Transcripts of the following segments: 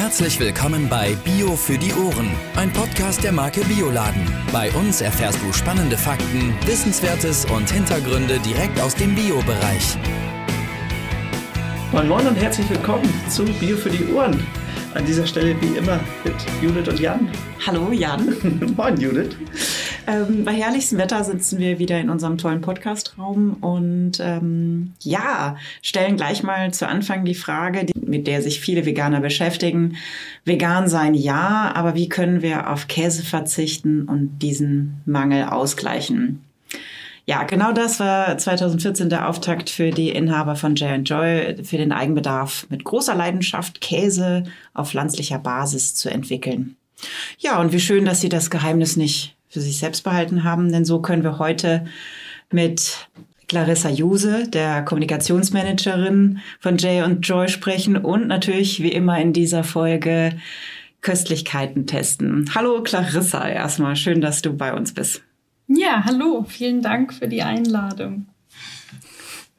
Herzlich willkommen bei Bio für die Ohren, ein Podcast der Marke Bioladen. Bei uns erfährst du spannende Fakten, Wissenswertes und Hintergründe direkt aus dem Bio-Bereich. Moin Moin und herzlich willkommen zu Bio für die Ohren. An dieser Stelle wie immer mit Judith und Jan. Hallo Jan. Moin Judith. Ähm, bei herrlichstem Wetter sitzen wir wieder in unserem tollen Podcastraum und ähm, ja, stellen gleich mal zu Anfang die Frage, die, mit der sich viele Veganer beschäftigen. Vegan sein ja, aber wie können wir auf Käse verzichten und diesen Mangel ausgleichen? Ja, genau das war 2014 der Auftakt für die Inhaber von J Joy für den Eigenbedarf mit großer Leidenschaft Käse auf pflanzlicher Basis zu entwickeln. Ja, und wie schön, dass Sie das Geheimnis nicht für sich selbst behalten haben, denn so können wir heute mit Clarissa Juse, der Kommunikationsmanagerin von Jay und Joy sprechen und natürlich wie immer in dieser Folge Köstlichkeiten testen. Hallo Clarissa, erstmal schön, dass du bei uns bist. Ja, hallo, vielen Dank für die Einladung.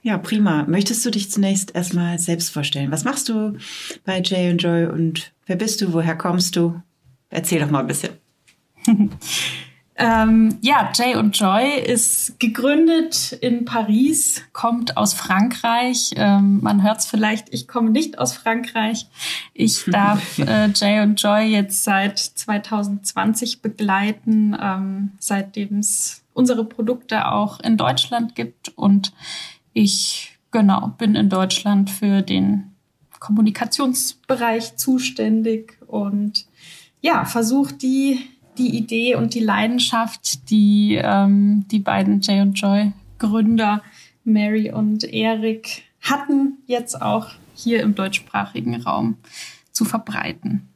Ja, prima. Möchtest du dich zunächst erstmal selbst vorstellen? Was machst du bei Jay und Joy und wer bist du? Woher kommst du? Erzähl doch mal ein bisschen. Ähm, ja, Jay und Joy ist gegründet in Paris, kommt aus Frankreich. Ähm, man hört es vielleicht, ich komme nicht aus Frankreich. Ich darf äh, Jay und Joy jetzt seit 2020 begleiten, ähm, seitdem es unsere Produkte auch in Deutschland gibt. Und ich, genau, bin in Deutschland für den Kommunikationsbereich zuständig und ja, versuche die die Idee und die Leidenschaft, die ähm, die beiden Jay und Joy Gründer Mary und Eric hatten, jetzt auch hier im deutschsprachigen Raum zu verbreiten.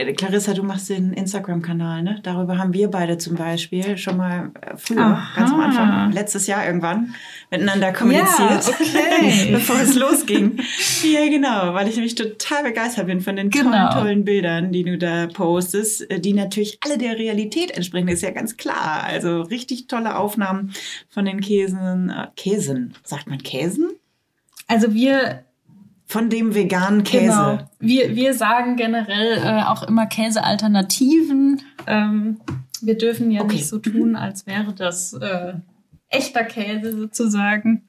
Äh, Clarissa, du machst den Instagram-Kanal, ne? Darüber haben wir beide zum Beispiel schon mal äh, früher, Aha. ganz am Anfang, letztes Jahr irgendwann, miteinander kommuniziert, ja, okay. bevor es losging. ja, genau, weil ich nämlich total begeistert bin von den tollen, genau. tollen Bildern, die du da postest, äh, die natürlich alle der Realität entsprechen, ist ja ganz klar. Also richtig tolle Aufnahmen von den Käsen. Käsen, sagt man Käsen? Also wir von dem veganen Käse. Genau. Wir, wir sagen generell äh, auch immer Käsealternativen. Ähm, wir dürfen ja okay. nicht so tun, als wäre das äh, echter Käse sozusagen.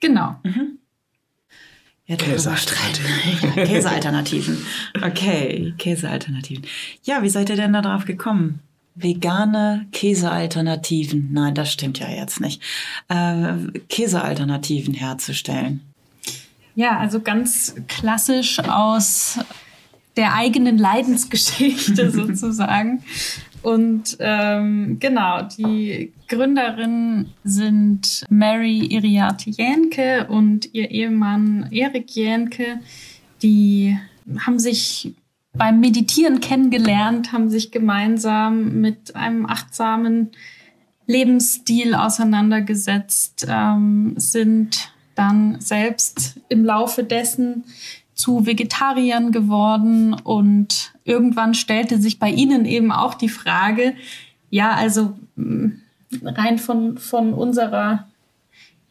Genau. Mhm. Ja, Käsealternativen. Ja, Käsealternativen. Okay, Käsealternativen. Ja, wie seid ihr denn da drauf gekommen? Vegane Käsealternativen. Nein, das stimmt ja jetzt nicht. Äh, Käsealternativen herzustellen. Ja, also ganz klassisch aus der eigenen Leidensgeschichte sozusagen. Und ähm, genau, die Gründerinnen sind Mary Iriarte Jänke und ihr Ehemann Erik Jänke. Die haben sich beim Meditieren kennengelernt, haben sich gemeinsam mit einem achtsamen Lebensstil auseinandergesetzt, ähm, sind dann selbst im Laufe dessen zu Vegetariern geworden. Und irgendwann stellte sich bei ihnen eben auch die Frage, ja, also mm, rein von, von unserer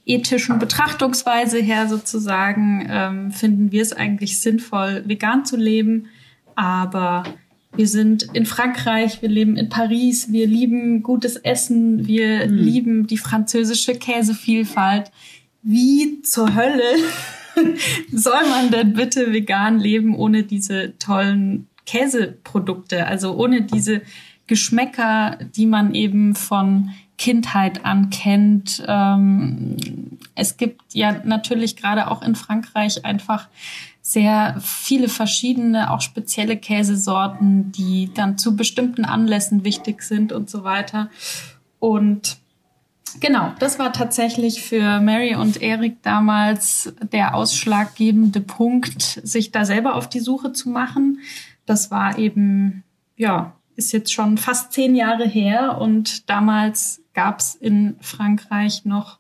ethischen Betrachtungsweise her sozusagen ähm, finden wir es eigentlich sinnvoll, vegan zu leben, aber wir sind in Frankreich, wir leben in Paris, wir lieben gutes Essen, wir mhm. lieben die französische Käsevielfalt wie zur Hölle soll man denn bitte vegan leben ohne diese tollen Käseprodukte, also ohne diese Geschmäcker, die man eben von Kindheit an kennt. Ähm, es gibt ja natürlich gerade auch in Frankreich einfach sehr viele verschiedene, auch spezielle Käsesorten, die dann zu bestimmten Anlässen wichtig sind und so weiter. Und Genau, das war tatsächlich für Mary und Erik damals der ausschlaggebende Punkt, sich da selber auf die Suche zu machen. Das war eben, ja, ist jetzt schon fast zehn Jahre her und damals gab es in Frankreich noch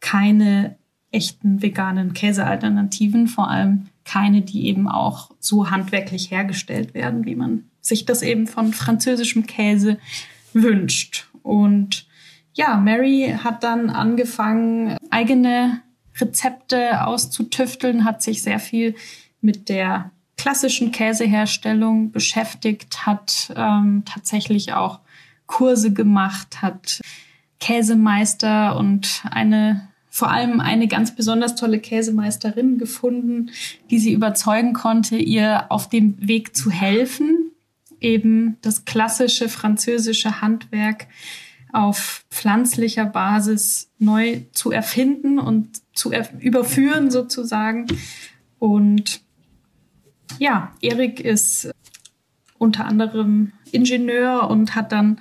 keine echten veganen Käsealternativen, vor allem keine, die eben auch so handwerklich hergestellt werden, wie man sich das eben von französischem Käse wünscht. Und ja, Mary hat dann angefangen, eigene Rezepte auszutüfteln, hat sich sehr viel mit der klassischen Käseherstellung beschäftigt, hat ähm, tatsächlich auch Kurse gemacht, hat Käsemeister und eine vor allem eine ganz besonders tolle Käsemeisterin gefunden, die sie überzeugen konnte, ihr auf dem Weg zu helfen, eben das klassische französische Handwerk auf pflanzlicher Basis neu zu erfinden und zu er überführen sozusagen. Und ja, Erik ist unter anderem Ingenieur und hat dann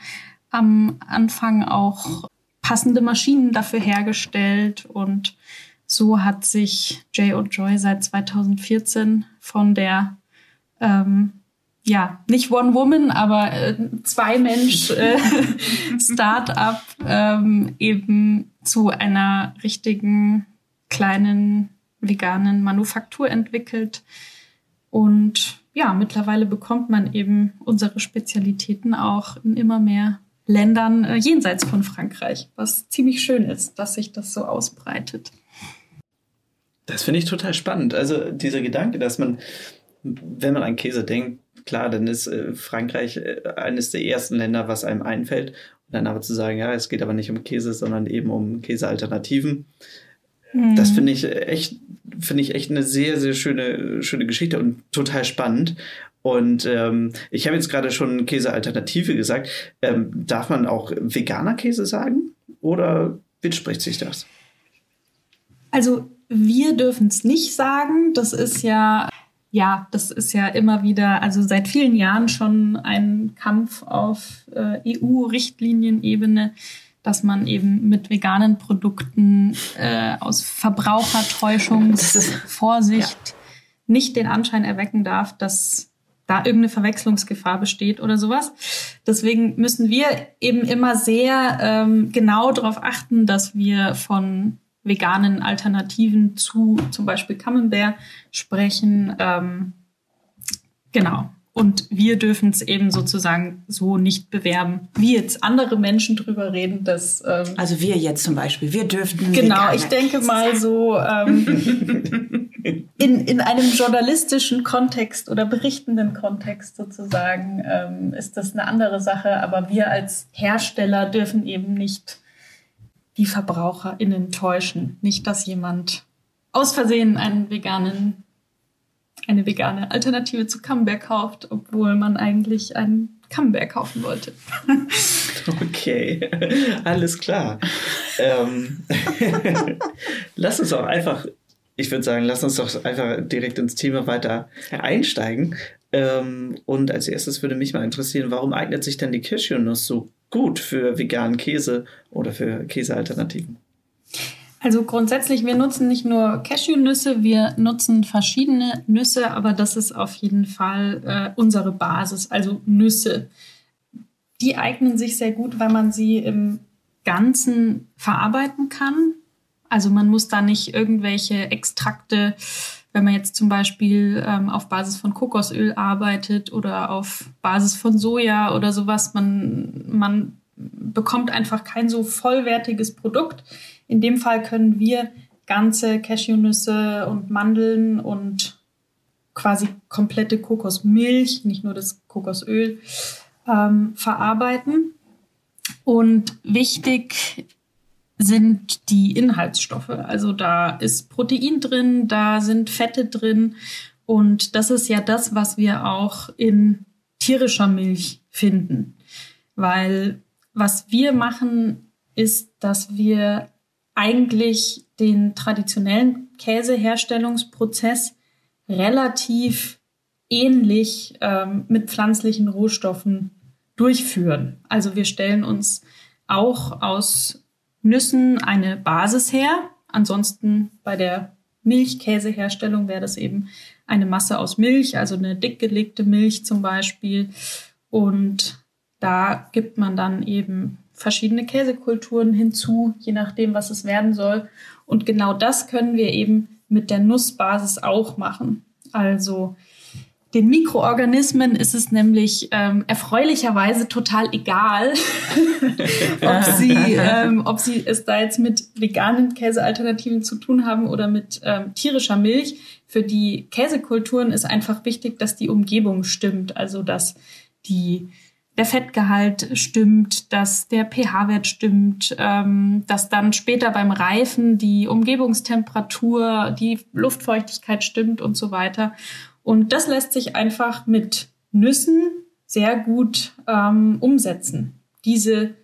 am Anfang auch passende Maschinen dafür hergestellt und so hat sich Jay Joy seit 2014 von der ähm, ja, nicht One Woman, aber äh, zwei Mensch äh, Startup ähm, eben zu einer richtigen kleinen veganen Manufaktur entwickelt. Und ja, mittlerweile bekommt man eben unsere Spezialitäten auch in immer mehr Ländern äh, jenseits von Frankreich, was ziemlich schön ist, dass sich das so ausbreitet. Das finde ich total spannend. Also dieser Gedanke, dass man, wenn man an Käse denkt, klar, dann ist äh, Frankreich äh, eines der ersten Länder, was einem einfällt. Und dann aber zu sagen, ja, es geht aber nicht um Käse, sondern eben um Käsealternativen. Mhm. Das finde ich echt, finde ich echt eine sehr, sehr schöne, schöne Geschichte und total spannend. Und ähm, ich habe jetzt gerade schon Käsealternative gesagt. Ähm, darf man auch veganer Käse sagen? Oder widerspricht sich das? Also wir dürfen es nicht sagen. Das ist ja ja, das ist ja immer wieder, also seit vielen Jahren schon ein Kampf auf äh, EU-Richtlinienebene, dass man eben mit veganen Produkten äh, aus Verbrauchertäuschungsvorsicht ja. nicht den Anschein erwecken darf, dass da irgendeine Verwechslungsgefahr besteht oder sowas. Deswegen müssen wir eben immer sehr ähm, genau darauf achten, dass wir von veganen Alternativen zu zum Beispiel Camembert sprechen. Ähm, genau. Und wir dürfen es eben sozusagen so nicht bewerben, wie jetzt andere Menschen drüber reden. Dass, ähm, also wir jetzt zum Beispiel, wir dürften. Genau, ich denke mal so ähm, in, in einem journalistischen Kontext oder berichtenden Kontext sozusagen ähm, ist das eine andere Sache. Aber wir als Hersteller dürfen eben nicht die VerbraucherInnen täuschen. Nicht, dass jemand aus Versehen einen veganen, eine vegane Alternative zu Camembert kauft, obwohl man eigentlich einen Camembert kaufen wollte. okay, alles klar. ähm, lass uns auch einfach, ich würde sagen, lass uns doch einfach direkt ins Thema weiter einsteigen. Ähm, und als erstes würde mich mal interessieren, warum eignet sich denn die Cashewnuss so gut für veganen Käse oder für Käsealternativen? Also grundsätzlich, wir nutzen nicht nur Cashewnüsse, wir nutzen verschiedene Nüsse, aber das ist auf jeden Fall äh, unsere Basis, also Nüsse. Die eignen sich sehr gut, weil man sie im Ganzen verarbeiten kann. Also man muss da nicht irgendwelche Extrakte wenn man jetzt zum Beispiel ähm, auf Basis von Kokosöl arbeitet oder auf Basis von Soja oder sowas, man, man bekommt einfach kein so vollwertiges Produkt. In dem Fall können wir ganze Cashewnüsse und Mandeln und quasi komplette Kokosmilch, nicht nur das Kokosöl, ähm, verarbeiten. Und wichtig sind die Inhaltsstoffe. Also da ist Protein drin, da sind Fette drin. Und das ist ja das, was wir auch in tierischer Milch finden. Weil was wir machen, ist, dass wir eigentlich den traditionellen Käseherstellungsprozess relativ ähnlich ähm, mit pflanzlichen Rohstoffen durchführen. Also wir stellen uns auch aus Nüssen eine Basis her. Ansonsten bei der Milchkäseherstellung wäre das eben eine Masse aus Milch, also eine dickgelegte Milch zum Beispiel. Und da gibt man dann eben verschiedene Käsekulturen hinzu, je nachdem, was es werden soll. Und genau das können wir eben mit der Nussbasis auch machen. Also Den Mikroorganismen ist es nämlich ähm, erfreulicherweise total egal, ob, sie, ähm, ob sie es da jetzt mit veganen Käsealternativen zu tun haben oder mit ähm, tierischer Milch. Für die Käsekulturen ist einfach wichtig, dass die Umgebung stimmt, also dass die der Fettgehalt stimmt, dass der pH-Wert stimmt, ähm, dass dann später beim Reifen die Umgebungstemperatur, die Luftfeuchtigkeit stimmt und so weiter. Und das lässt sich einfach mit Nüssen sehr gut ähm, umsetzen. Diese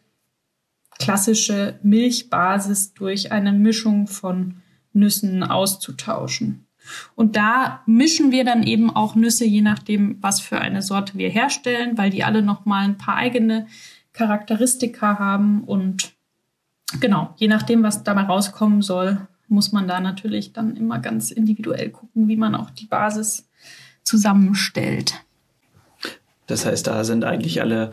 klassische Milchbasis durch eine Mischung von Nüssen auszutauschen. Und da mischen wir dann eben auch Nüsse, je nachdem, was für eine Sorte wir herstellen, weil die alle nochmal ein paar eigene Charakteristika haben. Und genau, je nachdem, was dabei rauskommen soll, muss man da natürlich dann immer ganz individuell gucken, wie man auch die Basis zusammenstellt. Das heißt, da sind eigentlich alle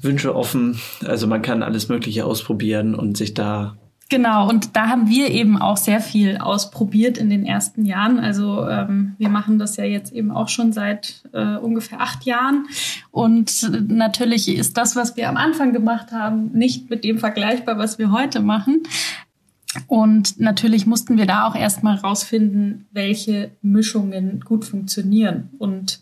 Wünsche offen. Also man kann alles Mögliche ausprobieren und sich da Genau, und da haben wir eben auch sehr viel ausprobiert in den ersten Jahren. Also ähm, wir machen das ja jetzt eben auch schon seit äh, ungefähr acht Jahren. Und natürlich ist das, was wir am Anfang gemacht haben, nicht mit dem vergleichbar, was wir heute machen. Und natürlich mussten wir da auch erstmal rausfinden, welche Mischungen gut funktionieren. Und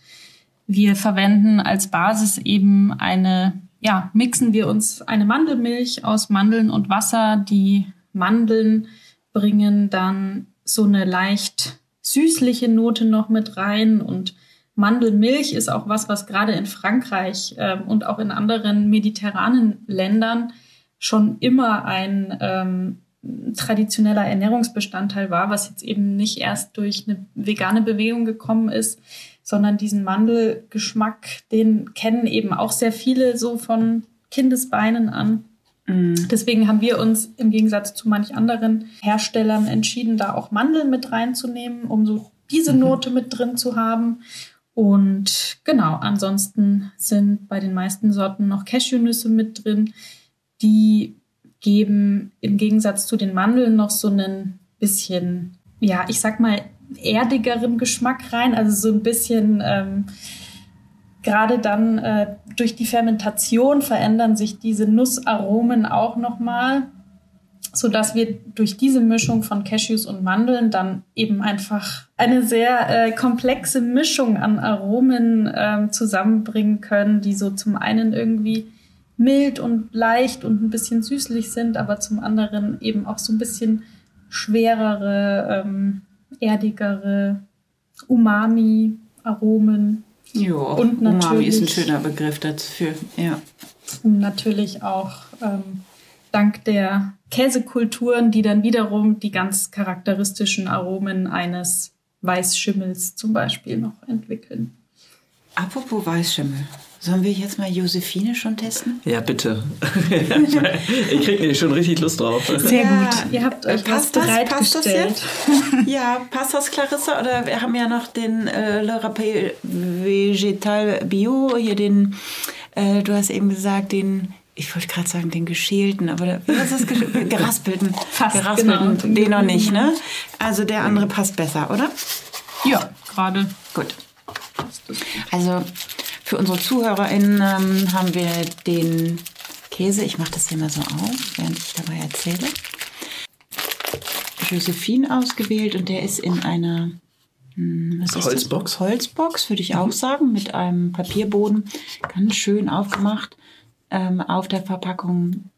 wir verwenden als Basis eben eine ja, mixen wir uns eine Mandelmilch aus Mandeln und Wasser. Die Mandeln bringen dann so eine leicht süßliche Note noch mit rein und Mandelmilch ist auch was, was gerade in Frankreich äh, und auch in anderen mediterranen Ländern schon immer ein ähm, traditioneller Ernährungsbestandteil war, was jetzt eben nicht erst durch eine vegane Bewegung gekommen ist, sondern diesen Mandelgeschmack, den kennen eben auch sehr viele so von Kindesbeinen an. Mm. Deswegen haben wir uns im Gegensatz zu manch anderen Herstellern entschieden, da auch Mandeln mit reinzunehmen, um so diese mhm. Note mit drin zu haben. Und genau, ansonsten sind bei den meisten Sorten noch Cashewnüsse mit drin. Die geben im Gegensatz zu den Mandeln noch so einen bisschen, ja, ich sag mal, erdigeren Geschmack rein. Also so ein bisschen, ähm, gerade dann äh, durch die Fermentation verändern sich diese Nussaromen auch nochmal, sodass wir durch diese Mischung von Cashews und Mandeln dann eben einfach eine sehr äh, komplexe Mischung an Aromen äh, zusammenbringen können, die so zum einen irgendwie mild und leicht und ein bisschen süßlich sind, aber zum anderen eben auch so ein bisschen schwerere ähm, erdigere Umami-Aromen. Jo, und natürlich, Umami ist ein schöner Begriff dafür, ja. Und natürlich auch ähm, dank der Käsekulturen, die dann wiederum die ganz charakteristischen Aromen eines Weißschimmels zum Beispiel noch entwickeln. Apropos Weißschimmel. Sollen wir jetzt mal Josephine schon testen? Ja, bitte. ich kriege schon richtig Lust drauf. Sehr ja, gut. Ihr habt euch passt was das, passt das jetzt? ja, passt das, Clarissa? Oder wir haben ja noch den äh, Le Rappel Vegetal Bio, hier den, äh, du hast eben gesagt, den ich wollte gerade sagen, den geschälten, aber was ist das? Geraspelten. Fast, Geraspelten, genau. den noch nicht, ne? Also der andere passt besser, oder? Ja, gerade. Gut. Also für unsere ZuhörerInnen ähm, haben wir den Käse, ich mache das hier mal so auf, während ich dabei erzähle. Josephine ausgewählt und der ist in einer hm, Holzbox. Holzbox, würde ich auch sagen, mit einem Papierboden. Ganz schön aufgemacht. Ähm, auf der Verpackung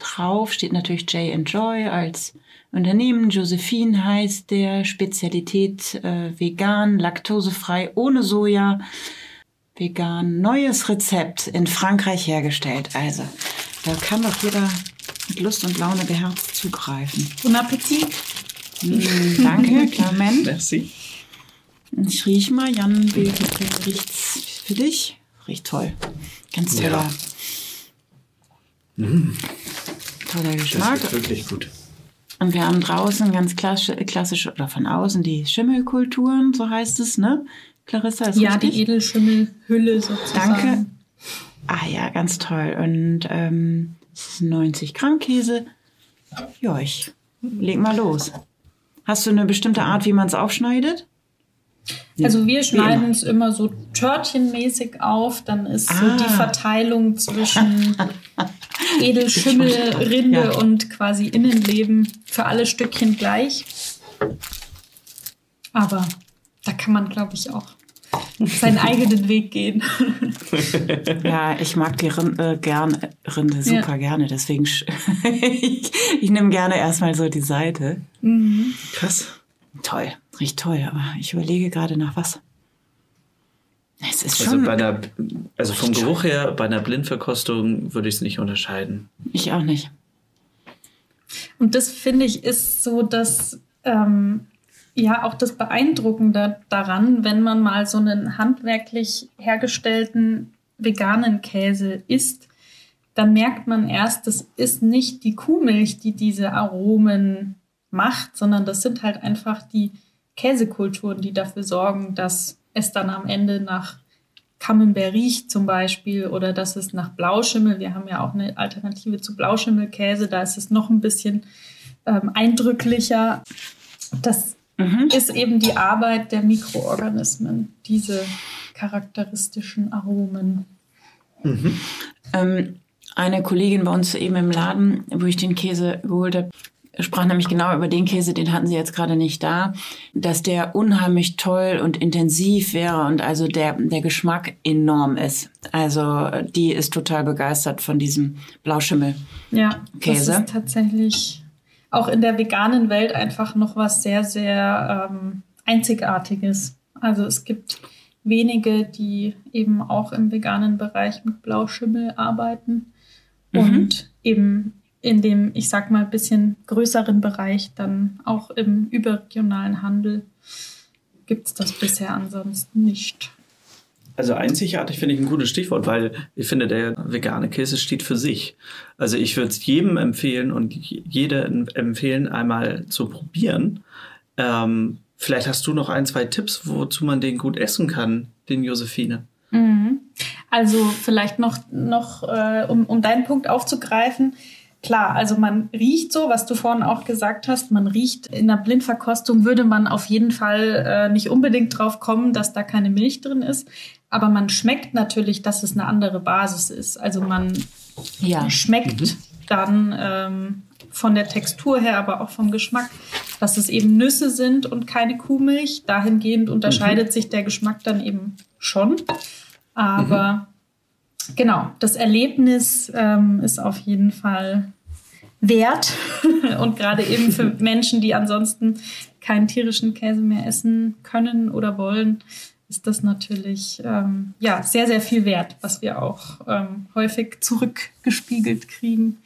drauf steht natürlich Jay Enjoy als Unternehmen. Josephine heißt der, Spezialität äh, vegan, laktosefrei, ohne Soja vegan. Neues Rezept in Frankreich hergestellt. Also, da kann doch jeder mit Lust und Laune beherzt zugreifen. Bon Appetit. Mm, danke, Clement. Merci. Ich riech mal, Jan, wie riecht's für dich? Riecht toll. Ganz toller. Ja. Mm. Toller Geschmack. Das wirklich gut. Und wir haben draußen ganz klassisch, klassisch oder von außen die Schimmelkulturen, so heißt es, ne? Clarissa, ist Ja, richtig? die Edelschimmelhülle sozusagen. Danke. Ah ja, ganz toll. Und ähm, 90 Gramm Käse. Ja, ich leg mal los. Hast du eine bestimmte Art, wie man es aufschneidet? Also wir schneiden es immer so törtchenmäßig auf, dann ist ah. so die ah. Verteilung zwischen Edelschimmel, Rinde ja. und quasi Innenleben für alle Stückchen gleich. Aber da kann man, glaube ich, auch seinen eigenen Weg gehen. ja, ich mag die Rinde, äh, gern, Rinde super ja. gerne, deswegen ich, ich nehme gerne erstmal so die Seite. Mhm. Krass. Toll, riecht toll, aber ich überlege gerade nach was. Es ist also, bei einer, also vom Geruch her, bei einer Blindverkostung würde ich es nicht unterscheiden. Ich auch nicht. Und das finde ich ist so, dass ähm, ja auch das Beeindruckende daran, wenn man mal so einen handwerklich hergestellten veganen Käse isst, dann merkt man erst, das ist nicht die Kuhmilch, die diese Aromen macht, sondern das sind halt einfach die Käsekulturen, die dafür sorgen, dass es dann am Ende nach Camembert riecht zum Beispiel oder dass es nach Blauschimmel, wir haben ja auch eine Alternative zu Blauschimmelkäse, da ist es noch ein bisschen ähm, eindrücklicher. Das mhm. ist eben die Arbeit der Mikroorganismen, diese charakteristischen Aromen. Mhm. Ähm, eine Kollegin bei uns eben im Laden, wo ich den Käse geholt habe, sprach nämlich genau über den Käse, den hatten sie jetzt gerade nicht da, dass der unheimlich toll und intensiv wäre und also der, der Geschmack enorm ist. Also die ist total begeistert von diesem Blauschimmel-Käse. Ja, das ist tatsächlich auch in der veganen Welt einfach noch was sehr, sehr ähm, Einzigartiges. Also es gibt wenige, die eben auch im veganen Bereich mit Blauschimmel arbeiten mhm. und eben in dem, ich sag mal, bisschen größeren Bereich dann auch im überregionalen Handel gibt es das bisher ansonsten nicht. Also einzigartig finde ich ein gutes Stichwort, weil ich finde, der vegane Käse steht für sich. Also ich würde es jedem empfehlen und jeder empfehlen, einmal zu probieren. Ähm, vielleicht hast du noch ein, zwei Tipps, wozu man den gut essen kann, den Josephine. Mhm. Also vielleicht noch, noch äh, um, um deinen Punkt aufzugreifen, Klar, also man riecht so, was du vorhin auch gesagt hast, man riecht in der Blindverkostung würde man auf jeden Fall äh, nicht unbedingt drauf kommen, dass da keine Milch drin ist, aber man schmeckt natürlich, dass es eine andere Basis ist. Also man ja. schmeckt mhm. dann ähm, von der Textur her, aber auch vom Geschmack, dass es eben Nüsse sind und keine Kuhmilch. Dahingehend unterscheidet mhm. sich der Geschmack dann eben schon. Aber mhm genau, das Erlebnis ähm, ist auf jeden Fall wert und gerade eben für Menschen, die ansonsten keinen tierischen Käse mehr essen können oder wollen, ist das natürlich ähm, ja sehr sehr viel wert, was wir auch ähm, häufig zurückgespiegelt kriegen.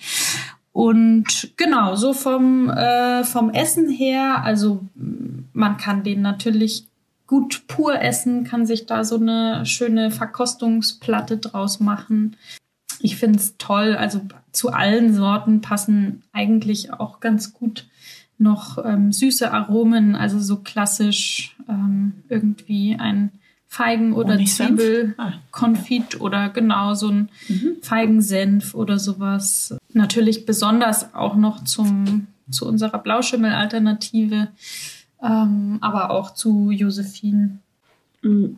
Und genau so vom äh, vom Essen her, also man kann den natürlich gut pur essen, kann sich da so eine schöne Verkostungsplatte draus machen. Ich finde es toll. Also zu allen Sorten passen eigentlich auch ganz gut noch ähm, süße Aromen, also so klassisch ähm, irgendwie ein Feigen- oder Zwiebelkonfit ah. oder genau so ein mhm. Feigensenf oder sowas. Natürlich besonders auch noch zum, zu unserer Blauschimmel-Alternative ähm, aber auch zu Josephine. Mm.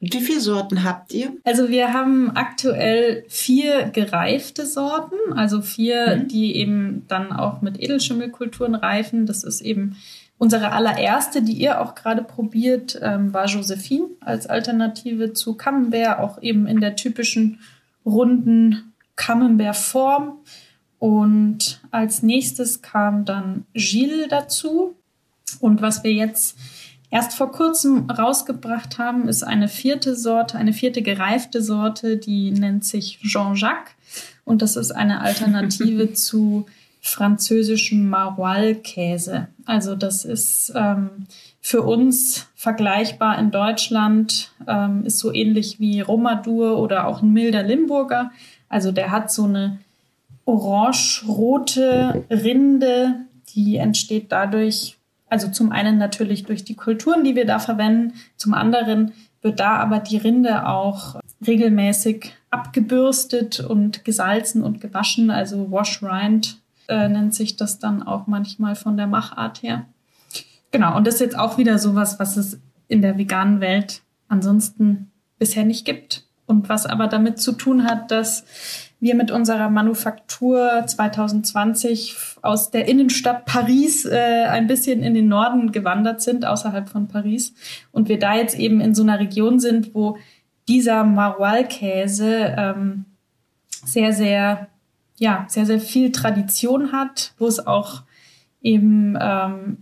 Wie viele Sorten habt ihr? Also wir haben aktuell vier gereifte Sorten, also vier, mhm. die eben dann auch mit Edelschimmelkulturen reifen. Das ist eben unsere allererste, die ihr auch gerade probiert, ähm, war Josephine als Alternative zu Camembert, auch eben in der typischen runden Camembert-Form. Und als nächstes kam dann Gilles dazu. Und was wir jetzt erst vor kurzem rausgebracht haben, ist eine vierte Sorte, eine vierte gereifte Sorte, die nennt sich Jean-Jacques. Und das ist eine Alternative zu französischem Maroilles-Käse. Also das ist ähm, für uns vergleichbar in Deutschland, ähm, ist so ähnlich wie Romadur oder auch ein milder Limburger. Also der hat so eine orange-rote Rinde, die entsteht dadurch, also zum einen natürlich durch die Kulturen, die wir da verwenden, zum anderen wird da aber die Rinde auch regelmäßig abgebürstet und gesalzen und gewaschen. Also Wash Rind äh, nennt sich das dann auch manchmal von der Machart her. Genau, und das ist jetzt auch wieder sowas, was es in der veganen Welt ansonsten bisher nicht gibt. Und was aber damit zu tun hat, dass wir mit unserer Manufaktur 2020 aus der Innenstadt Paris äh, ein bisschen in den Norden gewandert sind, außerhalb von Paris. Und wir da jetzt eben in so einer Region sind, wo dieser Maroilles-Käse ähm, sehr, sehr, ja, sehr, sehr viel Tradition hat, wo es auch eben ähm,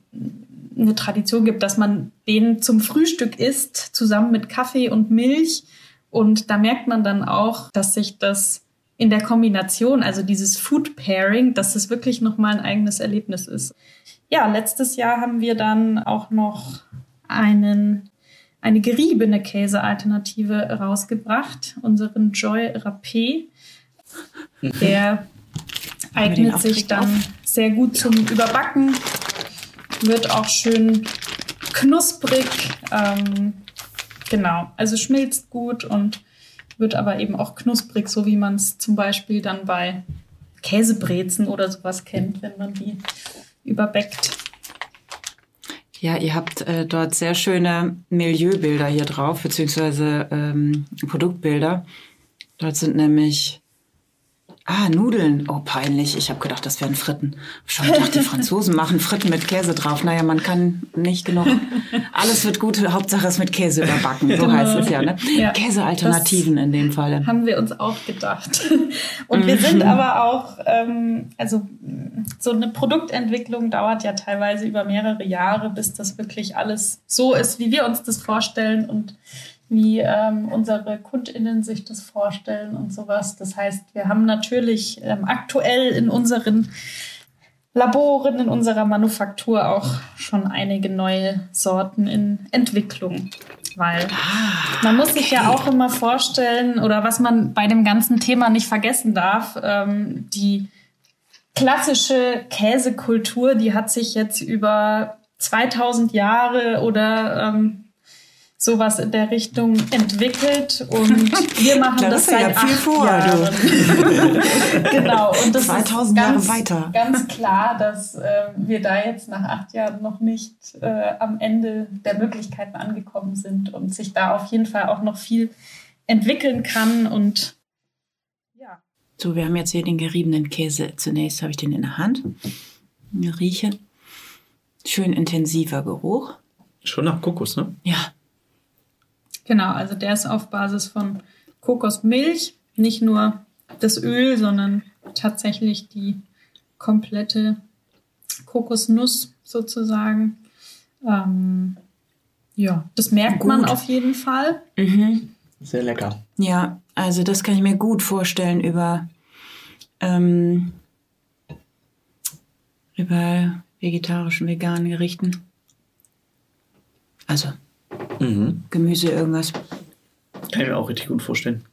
eine Tradition gibt, dass man den zum Frühstück isst, zusammen mit Kaffee und Milch. Und da merkt man dann auch, dass sich das in der Kombination, also dieses Food Pairing, dass das wirklich nochmal ein eigenes Erlebnis ist. Ja, letztes Jahr haben wir dann auch noch einen, eine geriebene Käsealternative rausgebracht, unseren Joy Rapé. Der eignet sich dann sehr gut zum Überbacken, wird auch schön knusprig. Ähm, genau, also schmilzt gut und wird aber eben auch knusprig, so wie man es zum Beispiel dann bei Käsebrezen oder sowas kennt, wenn man die überbäckt. Ja, ihr habt äh, dort sehr schöne Milieubilder hier drauf, beziehungsweise ähm, Produktbilder. Dort sind nämlich Ah, Nudeln. Oh, peinlich. Ich habe gedacht, das wären Fritten. Schon gedacht, die Franzosen machen Fritten mit Käse drauf. Naja, man kann nicht genug. Alles wird gut. Hauptsache es mit Käse überbacken. So genau. heißt es ja, ne? Ja, Käsealternativen in dem Fall. Haben wir uns auch gedacht. Und wir sind mhm. aber auch, ähm, also so eine Produktentwicklung dauert ja teilweise über mehrere Jahre, bis das wirklich alles so ist, wie wir uns das vorstellen. Und wie ähm, unsere KundInnen sich das vorstellen und sowas. Das heißt, wir haben natürlich ähm, aktuell in unseren Laboren, in unserer Manufaktur auch schon einige neue Sorten in Entwicklung. Weil ah, man muss sich ja auch immer vorstellen, oder was man bei dem ganzen Thema nicht vergessen darf, ähm, die klassische Käsekultur, die hat sich jetzt über 2000 Jahre oder ähm, sowas in der Richtung entwickelt und wir machen das, das seit ja viel acht vor, Jahren. genau und das 2000 ist ganz, Jahre weiter. ganz klar, dass äh, wir da jetzt nach acht Jahren noch nicht äh, am Ende der Möglichkeiten angekommen sind und sich da auf jeden Fall auch noch viel entwickeln kann und ja. So, wir haben jetzt hier den geriebenen Käse. Zunächst habe ich den in der Hand. Rieche. Schön intensiver Geruch. Schon nach Kokos, ne? Ja, Genau, also der ist auf Basis von Kokosmilch, nicht nur das Öl, sondern tatsächlich die komplette Kokosnuss sozusagen. Ähm, ja, das merkt gut. man auf jeden Fall. Mhm. Sehr lecker. Ja, also das kann ich mir gut vorstellen über, ähm, über vegetarischen, veganen Gerichten. Also Mhm. Gemüse, irgendwas. Kann ich mir auch richtig gut vorstellen.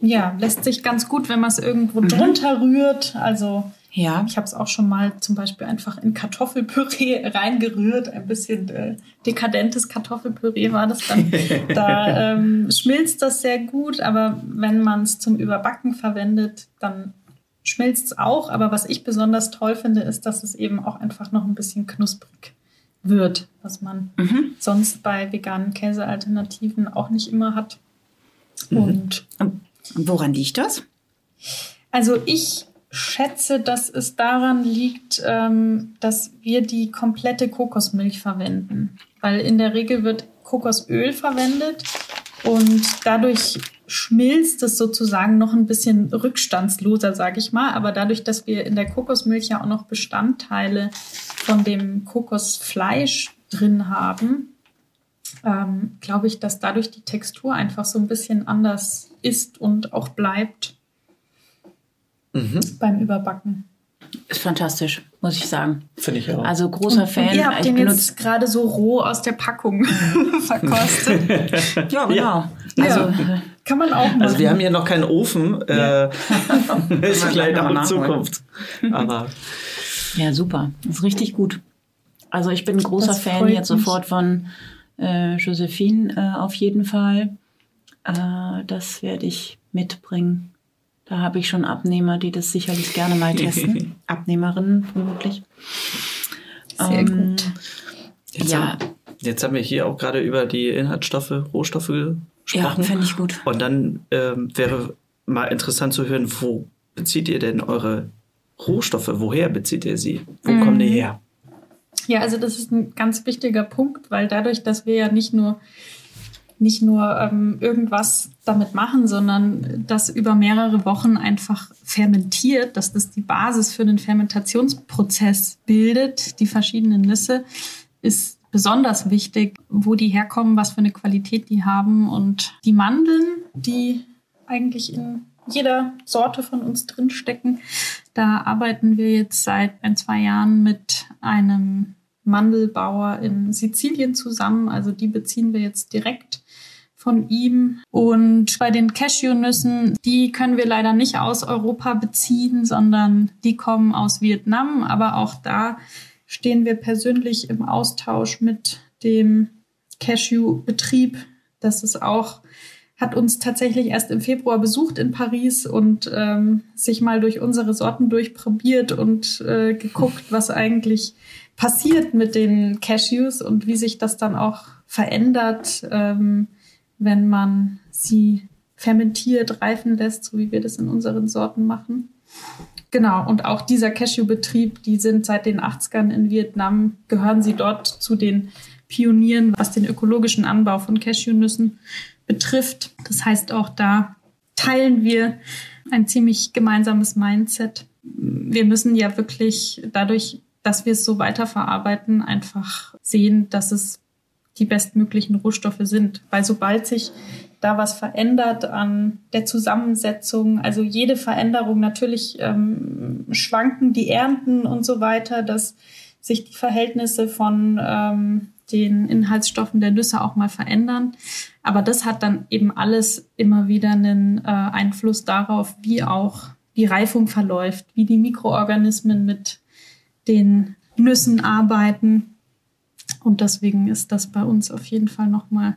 Ja, lässt sich ganz gut, wenn man es irgendwo mhm. drunter rührt. Also ja. ich habe es auch schon mal zum Beispiel einfach in Kartoffelpüree reingerührt. Ein bisschen äh, dekadentes Kartoffelpüree war das dann. da ähm, schmilzt das sehr gut, aber wenn man es zum Überbacken verwendet, dann schmilzt es auch. Aber was ich besonders toll finde, ist, dass es eben auch einfach noch ein bisschen knusprig wird, was man mhm. sonst bei veganen Käsealternativen auch nicht immer hat. Mhm. Und woran liegt das? Also ich schätze, dass es daran liegt, ähm, dass wir die komplette Kokosmilch verwenden. Weil in der Regel wird Kokosöl verwendet und dadurch schmilzt es sozusagen noch ein bisschen rückstandsloser, sage ich mal. Aber dadurch, dass wir in der Kokosmilch ja auch noch Bestandteile von dem Kokosfleisch drin haben, ähm, glaube ich, dass dadurch die Textur einfach so ein bisschen anders ist und auch bleibt mhm. beim Überbacken. Ist fantastisch, muss ich sagen. Finde ich auch. Also großer und, Fan. Und ihr habt den jetzt gerade so roh aus der Packung verkostet. ja, genau. Also, ja. Kann man auch machen. Also wir haben hier noch keinen Ofen. Ja. Äh, ist vielleicht auch in Zukunft. Aber ja, super. Das ist richtig gut. Also ich bin ein großer Fan jetzt mich. sofort von äh, Josephine äh, auf jeden Fall. Äh, das werde ich mitbringen. Da habe ich schon Abnehmer, die das sicherlich gerne mal testen. Abnehmerinnen vermutlich. Sehr ähm, gut. Jetzt, Ja. haben, jetzt haben wir hier auch gerade über die Inhaltsstoffe, Rohstoffe Ja, gesprochen. finde ich gut. Und dann ähm, wäre mal interessant zu hören, wo bezieht ihr denn eure Rohstoffe? Woher bezieht ihr sie? Wo Mhm. kommen die her? Ja, also das ist ein ganz wichtiger Punkt, weil dadurch, dass wir ja nicht nur nicht nur ähm, irgendwas damit machen, sondern das über mehrere Wochen einfach fermentiert, dass das die Basis für den Fermentationsprozess bildet, die verschiedenen Nüsse, ist besonders wichtig, wo die herkommen, was für eine Qualität die haben. Und die Mandeln, die eigentlich in jeder Sorte von uns drinstecken, da arbeiten wir jetzt seit ein, zwei Jahren mit einem Mandelbauer in Sizilien zusammen. Also die beziehen wir jetzt direkt von ihm. Und bei den Cashewnüssen, die können wir leider nicht aus Europa beziehen, sondern die kommen aus Vietnam. Aber auch da stehen wir persönlich im Austausch mit dem Cashew-Betrieb. Das ist auch hat uns tatsächlich erst im Februar besucht in Paris und ähm, sich mal durch unsere Sorten durchprobiert und äh, geguckt, was eigentlich passiert mit den Cashews und wie sich das dann auch verändert, ähm, wenn man sie fermentiert, reifen lässt, so wie wir das in unseren Sorten machen. Genau, und auch dieser Cashew-Betrieb, die sind seit den 80ern in Vietnam, gehören sie dort zu den Pionieren, was den ökologischen Anbau von Cashewnüssen betrifft. Das heißt, auch da teilen wir ein ziemlich gemeinsames Mindset. Wir müssen ja wirklich dadurch, dass wir es so weiterverarbeiten, einfach sehen, dass es die bestmöglichen Rohstoffe sind. Weil sobald sich da was verändert an der Zusammensetzung, also jede Veränderung, natürlich ähm, schwanken die Ernten und so weiter, dass sich die Verhältnisse von ähm, den Inhaltsstoffen der Nüsse auch mal verändern. Aber das hat dann eben alles immer wieder einen äh, Einfluss darauf, wie auch die Reifung verläuft, wie die Mikroorganismen mit den Nüssen arbeiten. Und deswegen ist das bei uns auf jeden Fall nochmal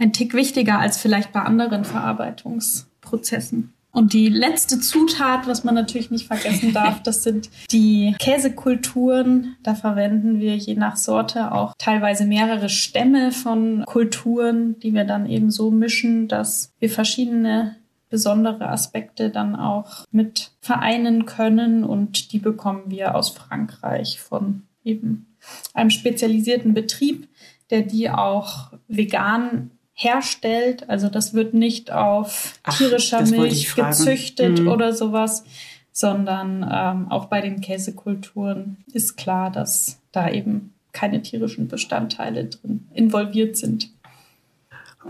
ein Tick wichtiger als vielleicht bei anderen Verarbeitungsprozessen. Und die letzte Zutat, was man natürlich nicht vergessen darf, das sind die Käsekulturen. Da verwenden wir je nach Sorte auch teilweise mehrere Stämme von Kulturen, die wir dann eben so mischen, dass wir verschiedene besondere Aspekte dann auch mit vereinen können. Und die bekommen wir aus Frankreich von eben einem spezialisierten Betrieb, der die auch vegan herstellt. Also das wird nicht auf Ach, tierischer Milch gezüchtet Mhm. oder sowas, sondern ähm, auch bei den Käsekulturen ist klar, dass da eben keine tierischen Bestandteile drin involviert sind.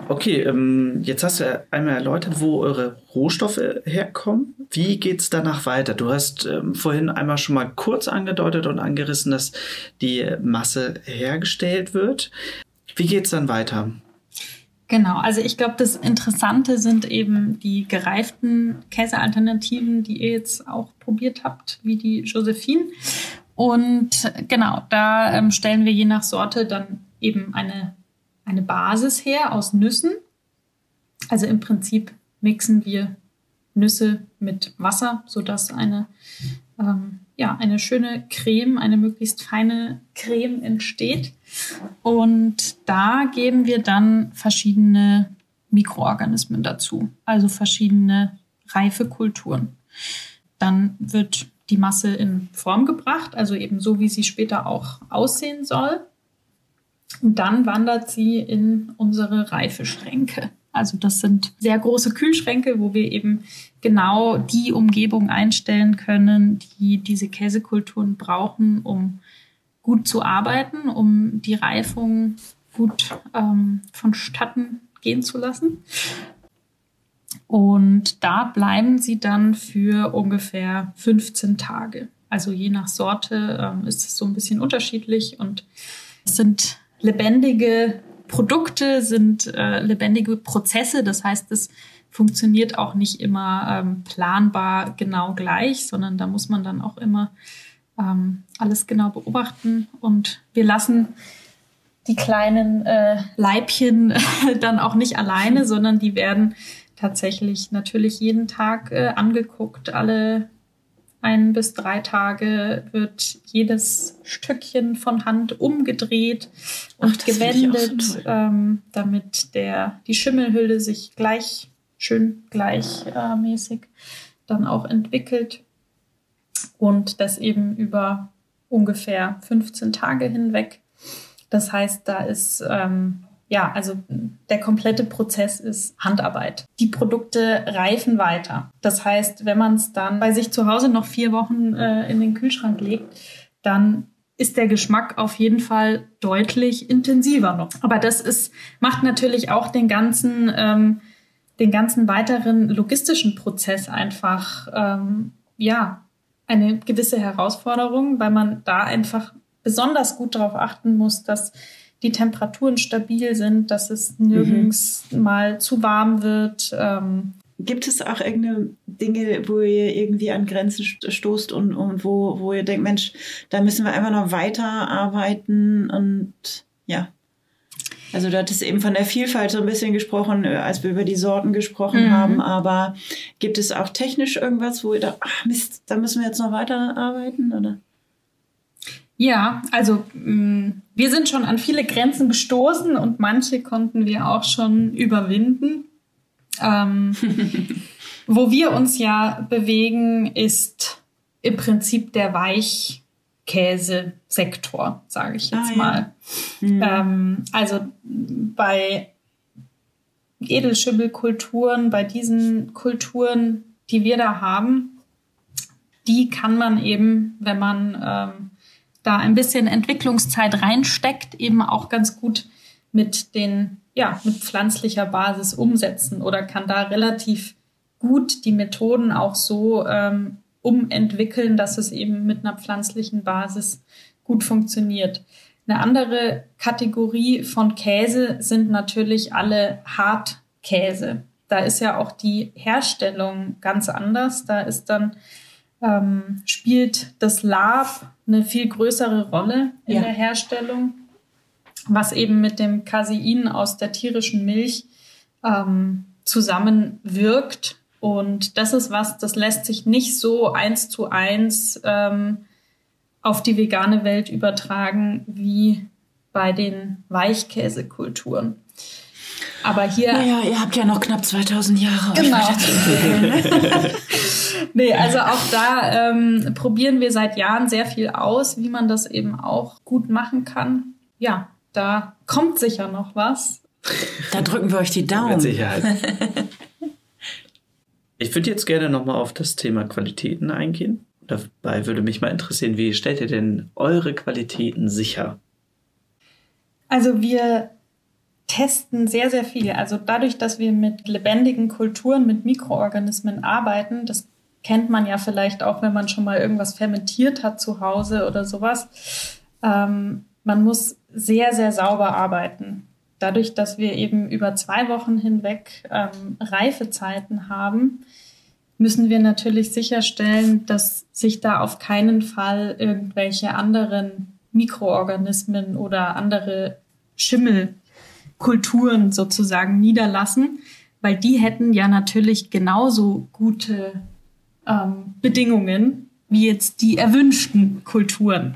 Okay, ähm, jetzt hast du einmal erläutert, wo eure Rohstoffe herkommen. Wie geht's danach weiter? Du hast ähm, vorhin einmal schon mal kurz angedeutet und angerissen, dass die Masse hergestellt wird. Wie geht's dann weiter? Genau, also ich glaube, das Interessante sind eben die gereiften Käsealternativen, die ihr jetzt auch probiert habt, wie die Josephine. Und genau, da ähm, stellen wir je nach Sorte dann eben eine, eine Basis her aus Nüssen. Also im Prinzip mixen wir Nüsse mit Wasser, sodass eine, ähm, ja, eine schöne Creme, eine möglichst feine Creme entsteht. Und da geben wir dann verschiedene Mikroorganismen dazu, also verschiedene reife Kulturen. Dann wird die Masse in Form gebracht, also eben so, wie sie später auch aussehen soll. Und dann wandert sie in unsere Reifeschränke. Also das sind sehr große Kühlschränke, wo wir eben genau die Umgebung einstellen können, die diese Käsekulturen brauchen, um gut zu arbeiten, um die Reifung gut ähm, vonstatten gehen zu lassen. Und da bleiben sie dann für ungefähr 15 Tage. Also je nach Sorte ähm, ist es so ein bisschen unterschiedlich und es sind lebendige Produkte, sind äh, lebendige Prozesse. Das heißt, es funktioniert auch nicht immer ähm, planbar genau gleich, sondern da muss man dann auch immer ähm, alles genau beobachten. Und wir lassen die kleinen äh, Leibchen dann auch nicht alleine, sondern die werden tatsächlich natürlich jeden Tag äh, angeguckt, alle ein bis drei Tage wird jedes Stückchen von Hand umgedreht und Ach, gewendet, so ähm, damit der, die Schimmelhülle sich gleich, schön gleichmäßig dann auch entwickelt. Und das eben über ungefähr 15 Tage hinweg. Das heißt, da ist ähm, ja, also der komplette Prozess ist Handarbeit. Die Produkte reifen weiter. Das heißt, wenn man es dann bei sich zu Hause noch vier Wochen äh, in den Kühlschrank legt, dann ist der Geschmack auf jeden Fall deutlich intensiver noch. Aber das ist, macht natürlich auch den ganzen, ähm, den ganzen weiteren logistischen Prozess einfach, ähm, ja, eine gewisse Herausforderung, weil man da einfach besonders gut darauf achten muss, dass die Temperaturen stabil sind, dass es nirgends mhm. mal zu warm wird. Ähm, Gibt es auch irgendeine Dinge, wo ihr irgendwie an Grenzen stoßt und, und wo, wo ihr denkt, Mensch, da müssen wir einfach noch weiterarbeiten und ja. Also du hattest eben von der Vielfalt so ein bisschen gesprochen, äh, als wir über die Sorten gesprochen mhm. haben, aber gibt es auch technisch irgendwas, wo ihr da, ach Mist, da müssen wir jetzt noch weiterarbeiten, oder? Ja, also mm, wir sind schon an viele Grenzen gestoßen und manche konnten wir auch schon überwinden. Ähm, wo wir uns ja bewegen, ist im Prinzip der Weichkäsesektor, sage ich jetzt ah, mal. Ja. Mhm. Ähm, also bei Edelschimmelkulturen, bei diesen Kulturen, die wir da haben, die kann man eben, wenn man ähm, da ein bisschen Entwicklungszeit reinsteckt, eben auch ganz gut mit den, ja, mit pflanzlicher Basis umsetzen oder kann da relativ gut die Methoden auch so ähm, umentwickeln, dass es eben mit einer pflanzlichen Basis gut funktioniert. Eine andere Kategorie von Käse sind natürlich alle Hartkäse. Da ist ja auch die Herstellung ganz anders. Da ist dann ähm, spielt das Lab eine viel größere Rolle in ja. der Herstellung, was eben mit dem Casein aus der tierischen Milch ähm, zusammenwirkt. Und das ist was, das lässt sich nicht so eins zu eins ähm, auf die vegane Welt übertragen wie bei den Weichkäsekulturen. Aber hier. Naja, ihr habt ja noch knapp 2000 Jahre. Genau. nee, also auch da ähm, probieren wir seit Jahren sehr viel aus, wie man das eben auch gut machen kann. Ja, da kommt sicher noch was. Da drücken wir euch die Daumen. Mit Sicherheit. Ich würde jetzt gerne nochmal auf das Thema Qualitäten eingehen. Dabei würde mich mal interessieren, wie stellt ihr denn eure Qualitäten sicher? Also wir testen sehr, sehr viel. Also dadurch, dass wir mit lebendigen Kulturen, mit Mikroorganismen arbeiten, das kennt man ja vielleicht auch, wenn man schon mal irgendwas fermentiert hat zu Hause oder sowas. Ähm, man muss sehr, sehr sauber arbeiten. Dadurch, dass wir eben über zwei Wochen hinweg ähm, Reifezeiten haben, müssen wir natürlich sicherstellen, dass sich da auf keinen Fall irgendwelche anderen Mikroorganismen oder andere Schimmelkulturen sozusagen niederlassen, weil die hätten ja natürlich genauso gute ähm, Bedingungen wie jetzt die erwünschten Kulturen.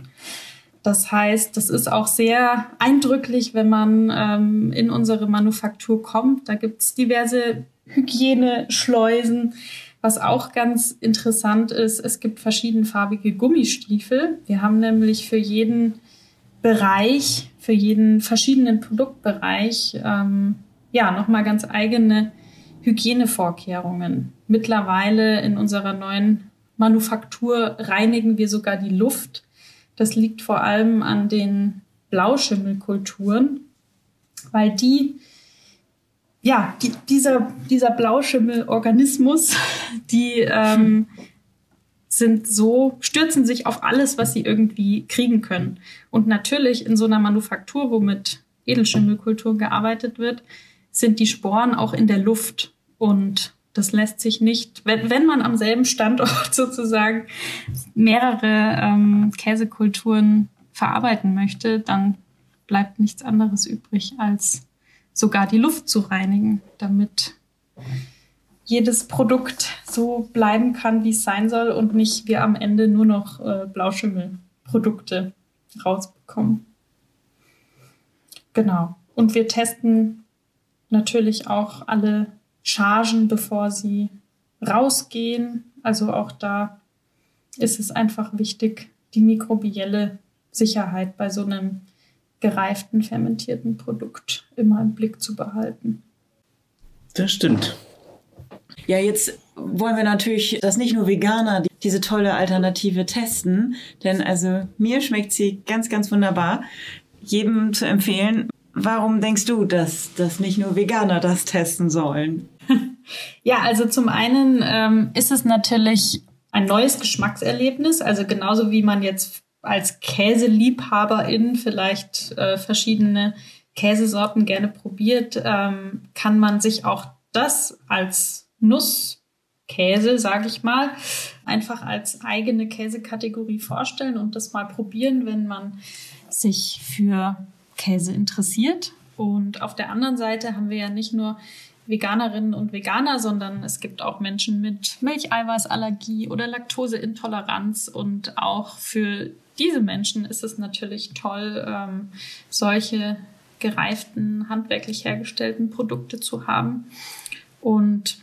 Das heißt, das ist auch sehr eindrücklich, wenn man ähm, in unsere Manufaktur kommt. Da gibt es diverse Hygieneschleusen. Was auch ganz interessant ist, es gibt verschiedenfarbige Gummistiefel. Wir haben nämlich für jeden Bereich, für jeden verschiedenen Produktbereich, ähm, ja, nochmal ganz eigene Hygienevorkehrungen. Mittlerweile in unserer neuen Manufaktur reinigen wir sogar die Luft. Das liegt vor allem an den Blauschimmelkulturen, weil die, ja, die, dieser, dieser Blauschimmelorganismus, die ähm, sind so, stürzen sich auf alles, was sie irgendwie kriegen können. Und natürlich in so einer Manufaktur, wo mit Edelschimmelkultur gearbeitet wird, sind die Sporen auch in der Luft. Und das lässt sich nicht, wenn, wenn man am selben Standort sozusagen mehrere ähm, Käsekulturen verarbeiten möchte, dann bleibt nichts anderes übrig, als sogar die Luft zu reinigen, damit jedes Produkt so bleiben kann, wie es sein soll und nicht wir am Ende nur noch äh, Blauschimmelprodukte rausbekommen. Genau. Und wir testen natürlich auch alle Chargen, bevor sie rausgehen. Also auch da ist es einfach wichtig, die mikrobielle Sicherheit bei so einem gereiften, fermentierten Produkt immer im Blick zu behalten. Das stimmt. Ja, jetzt wollen wir natürlich, dass nicht nur Veganer diese tolle Alternative testen, denn also mir schmeckt sie ganz, ganz wunderbar. Jedem zu empfehlen. Warum denkst du, dass, dass nicht nur Veganer das testen sollen? Ja, also zum einen ähm, ist es natürlich ein neues Geschmackserlebnis, also genauso wie man jetzt als Käseliebhaberin vielleicht äh, verschiedene Käsesorten gerne probiert, ähm, kann man sich auch das als Nusskäse, sage ich mal, einfach als eigene Käsekategorie vorstellen und das mal probieren, wenn man sich für Käse interessiert. Und auf der anderen Seite haben wir ja nicht nur Veganerinnen und Veganer, sondern es gibt auch Menschen mit Milcheiweißallergie oder Laktoseintoleranz. Und auch für diese Menschen ist es natürlich toll, ähm, solche gereiften, handwerklich hergestellten Produkte zu haben. Und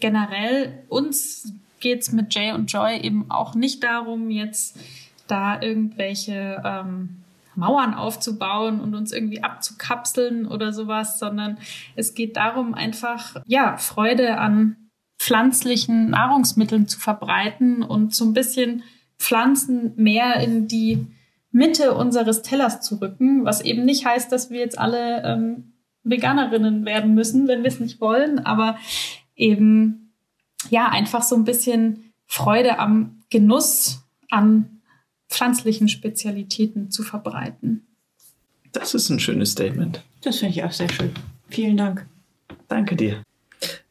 generell uns geht's mit Jay und Joy eben auch nicht darum, jetzt da irgendwelche ähm, Mauern aufzubauen und uns irgendwie abzukapseln oder sowas, sondern es geht darum, einfach, ja, Freude an pflanzlichen Nahrungsmitteln zu verbreiten und so ein bisschen Pflanzen mehr in die Mitte unseres Tellers zu rücken, was eben nicht heißt, dass wir jetzt alle ähm, Veganerinnen werden müssen, wenn wir es nicht wollen, aber eben ja einfach so ein bisschen Freude am Genuss an pflanzlichen Spezialitäten zu verbreiten. Das ist ein schönes Statement. Das finde ich auch sehr schön. Vielen Dank. Danke dir.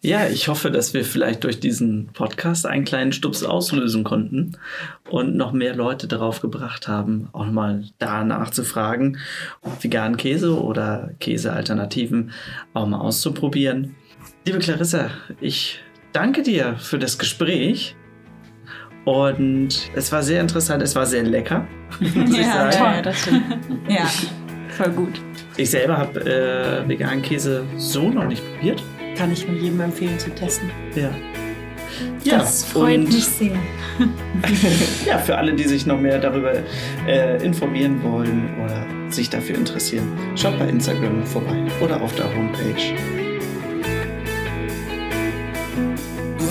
Ja, ich hoffe, dass wir vielleicht durch diesen Podcast einen kleinen Stups auslösen konnten und noch mehr Leute darauf gebracht haben, auch mal danach zu fragen, veganen Käse oder Käsealternativen auch mal auszuprobieren. Liebe Clarissa, ich danke dir für das Gespräch. Und es war sehr interessant, es war sehr lecker. ja, toll, das stimmt. ja, voll gut. Ich selber habe äh, veganen Käse so noch nicht probiert. Kann ich nur jedem empfehlen zu testen. Ja. Das ja, freut mich sehr. ja, für alle, die sich noch mehr darüber äh, informieren wollen oder sich dafür interessieren, schaut bei Instagram vorbei oder auf der Homepage.